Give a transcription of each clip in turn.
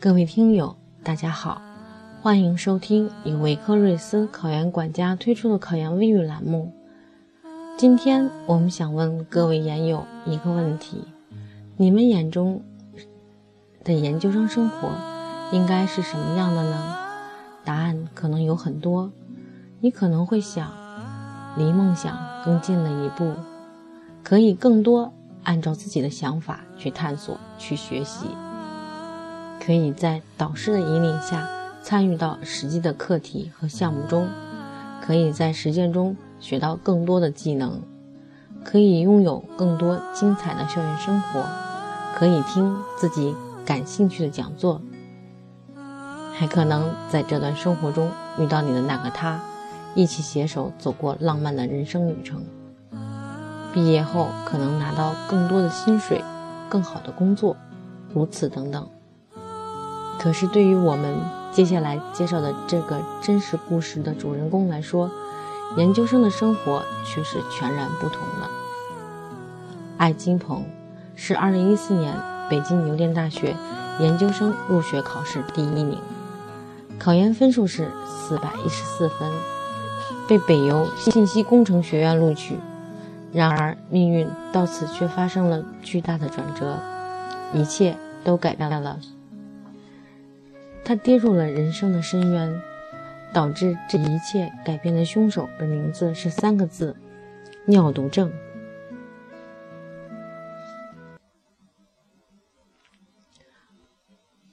各位听友，大家好，欢迎收听由维科瑞斯考研管家推出的考研微语栏目。今天我们想问各位研友一个问题：你们眼中的研究生生活应该是什么样的呢？答案可能有很多。你可能会想，离梦想更近了一步，可以更多按照自己的想法去探索、去学习，可以在导师的引领下参与到实际的课题和项目中，可以在实践中。学到更多的技能，可以拥有更多精彩的校园生活，可以听自己感兴趣的讲座，还可能在这段生活中遇到你的那个他，一起携手走过浪漫的人生旅程。毕业后可能拿到更多的薪水，更好的工作，如此等等。可是对于我们接下来介绍的这个真实故事的主人公来说，研究生的生活却是全然不同的。艾金鹏是2014年北京邮电大学研究生入学考试第一名，考研分数是414分，被北邮信息工程学院录取。然而，命运到此却发生了巨大的转折，一切都改变了。他跌入了人生的深渊。导致这一切改变的凶手的名字是三个字：尿毒症。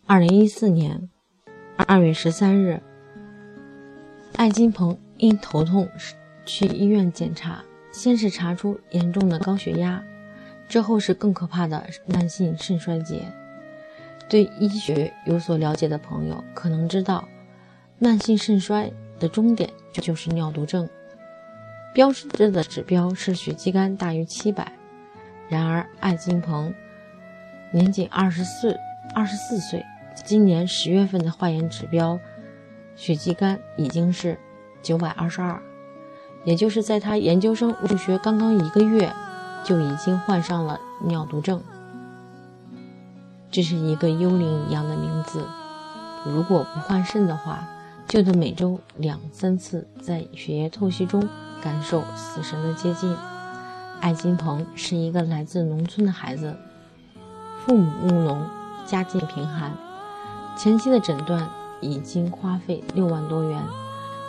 二零一四年二月十三日，艾金鹏因头痛去医院检查，先是查出严重的高血压，之后是更可怕的慢性肾衰竭。对医学有所了解的朋友可能知道。慢性肾衰的终点就是尿毒症，标志的指标是血肌酐大于七百。然而，艾金鹏年仅二十四二十四岁，今年十月份的化验指标血肌酐已经是九百二十二，也就是在他研究生入学刚刚一个月，就已经患上了尿毒症。这是一个幽灵一样的名字，如果不换肾的话。就得每周两三次在血液透析中感受死神的接近。艾金鹏是一个来自农村的孩子，父母务农，家境贫寒。前期的诊断已经花费六万多元，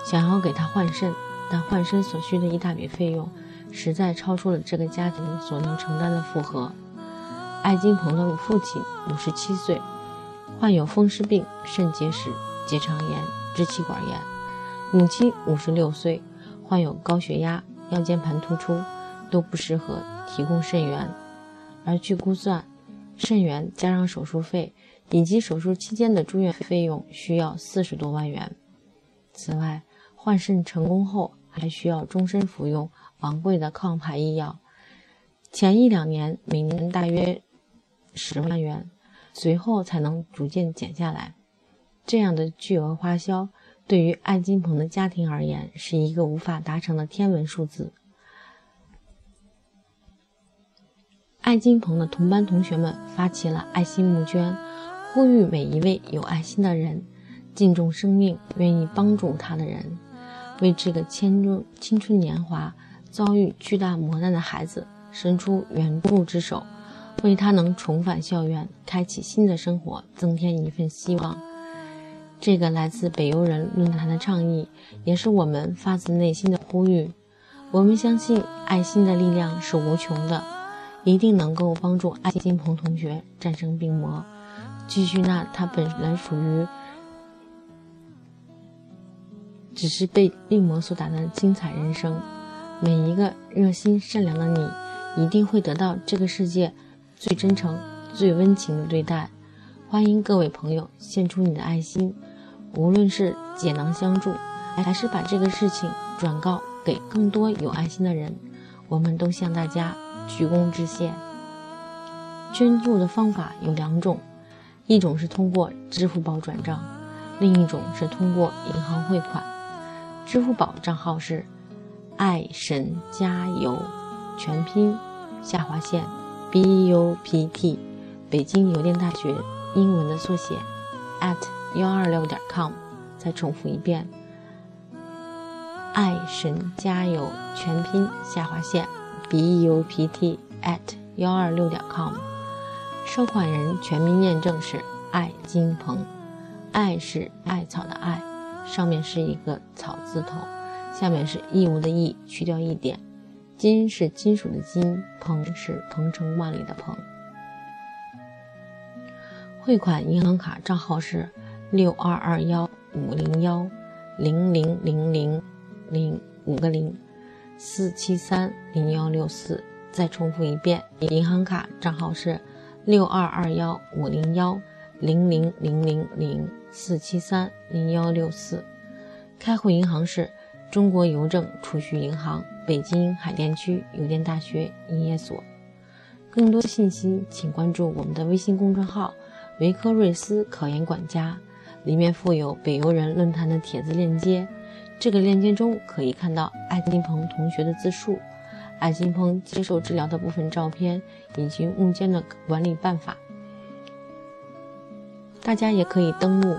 想要给他换肾，但换肾所需的一大笔费用，实在超出了这个家庭所能承担的负荷。艾金鹏的父亲五十七岁，患有风湿病、肾结石、结肠炎。支气管炎，母亲五十六岁，患有高血压、腰间盘突出，都不适合提供肾源。而据估算，肾源加上手术费以及手术期间的住院费用需要四十多万元。此外，换肾成功后还需要终身服用昂贵的抗排异药，前一两年每年大约十万元，随后才能逐渐减下来。这样的巨额花销，对于艾金鹏的家庭而言，是一个无法达成的天文数字。艾金鹏的同班同学们发起了爱心募捐，呼吁每一位有爱心的人、敬重生命、愿意帮助他的人，为这个青春青春年华遭遇巨大磨难的孩子伸出援助之手，为他能重返校园、开启新的生活增添一份希望。这个来自北邮人论坛的倡议，也是我们发自内心的呼吁。我们相信爱心的力量是无穷的，一定能够帮助爱金鹏同学战胜病魔，继续那他本来属于只是被病魔所打的精彩人生。每一个热心善良的你，一定会得到这个世界最真诚、最温情的对待。欢迎各位朋友献出你的爱心。无论是解囊相助，还是把这个事情转告给更多有爱心的人，我们都向大家鞠躬致谢。捐助的方法有两种，一种是通过支付宝转账，另一种是通过银行汇款。支付宝账号是爱神加油全拼下划线 b u p t，北京邮电大学英文的缩写 at 幺二六点 com。再重复一遍，爱神加油全拼下划线 b u p t at 幺二六点 com。收款人全名验证是艾金鹏，艾是艾草的艾，上面是一个草字头，下面是义务的义，去掉一点。金是金属的金，鹏是鹏程万里的鹏。汇款银行卡账号是六二二幺五零幺零零零零零五个零四七三零幺六四。再重复一遍，银行卡账号是。六二二幺五零幺零零零零零四七三零幺六四，开户银行是中国邮政储蓄银行北京海淀区邮电大学营业所。更多信息请关注我们的微信公众号“维科瑞斯考研管家”，里面附有北邮人论坛的帖子链接。这个链接中可以看到艾金鹏同学的自述。艾金鹏接受治疗的部分照片以及物件的管理办法，大家也可以登录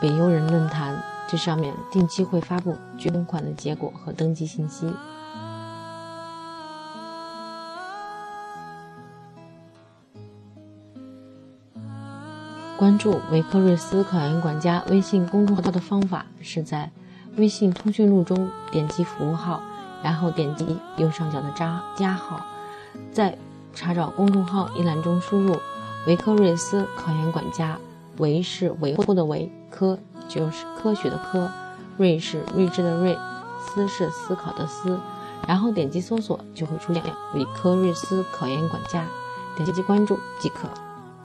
北邮人论坛，这上面定期会发布捐款的结果和登记信息。关注维克瑞斯考研管家微信公众号的方法是在微信通讯录中点击服务号。然后点击右上角的加加号，在查找公众号一栏中输入“维科瑞斯考研管家”，维是维护的维，科就是科学的科，睿是睿智的睿，思是思考的思，然后点击搜索就会出现“维科瑞斯考研管家”，点击关注即可。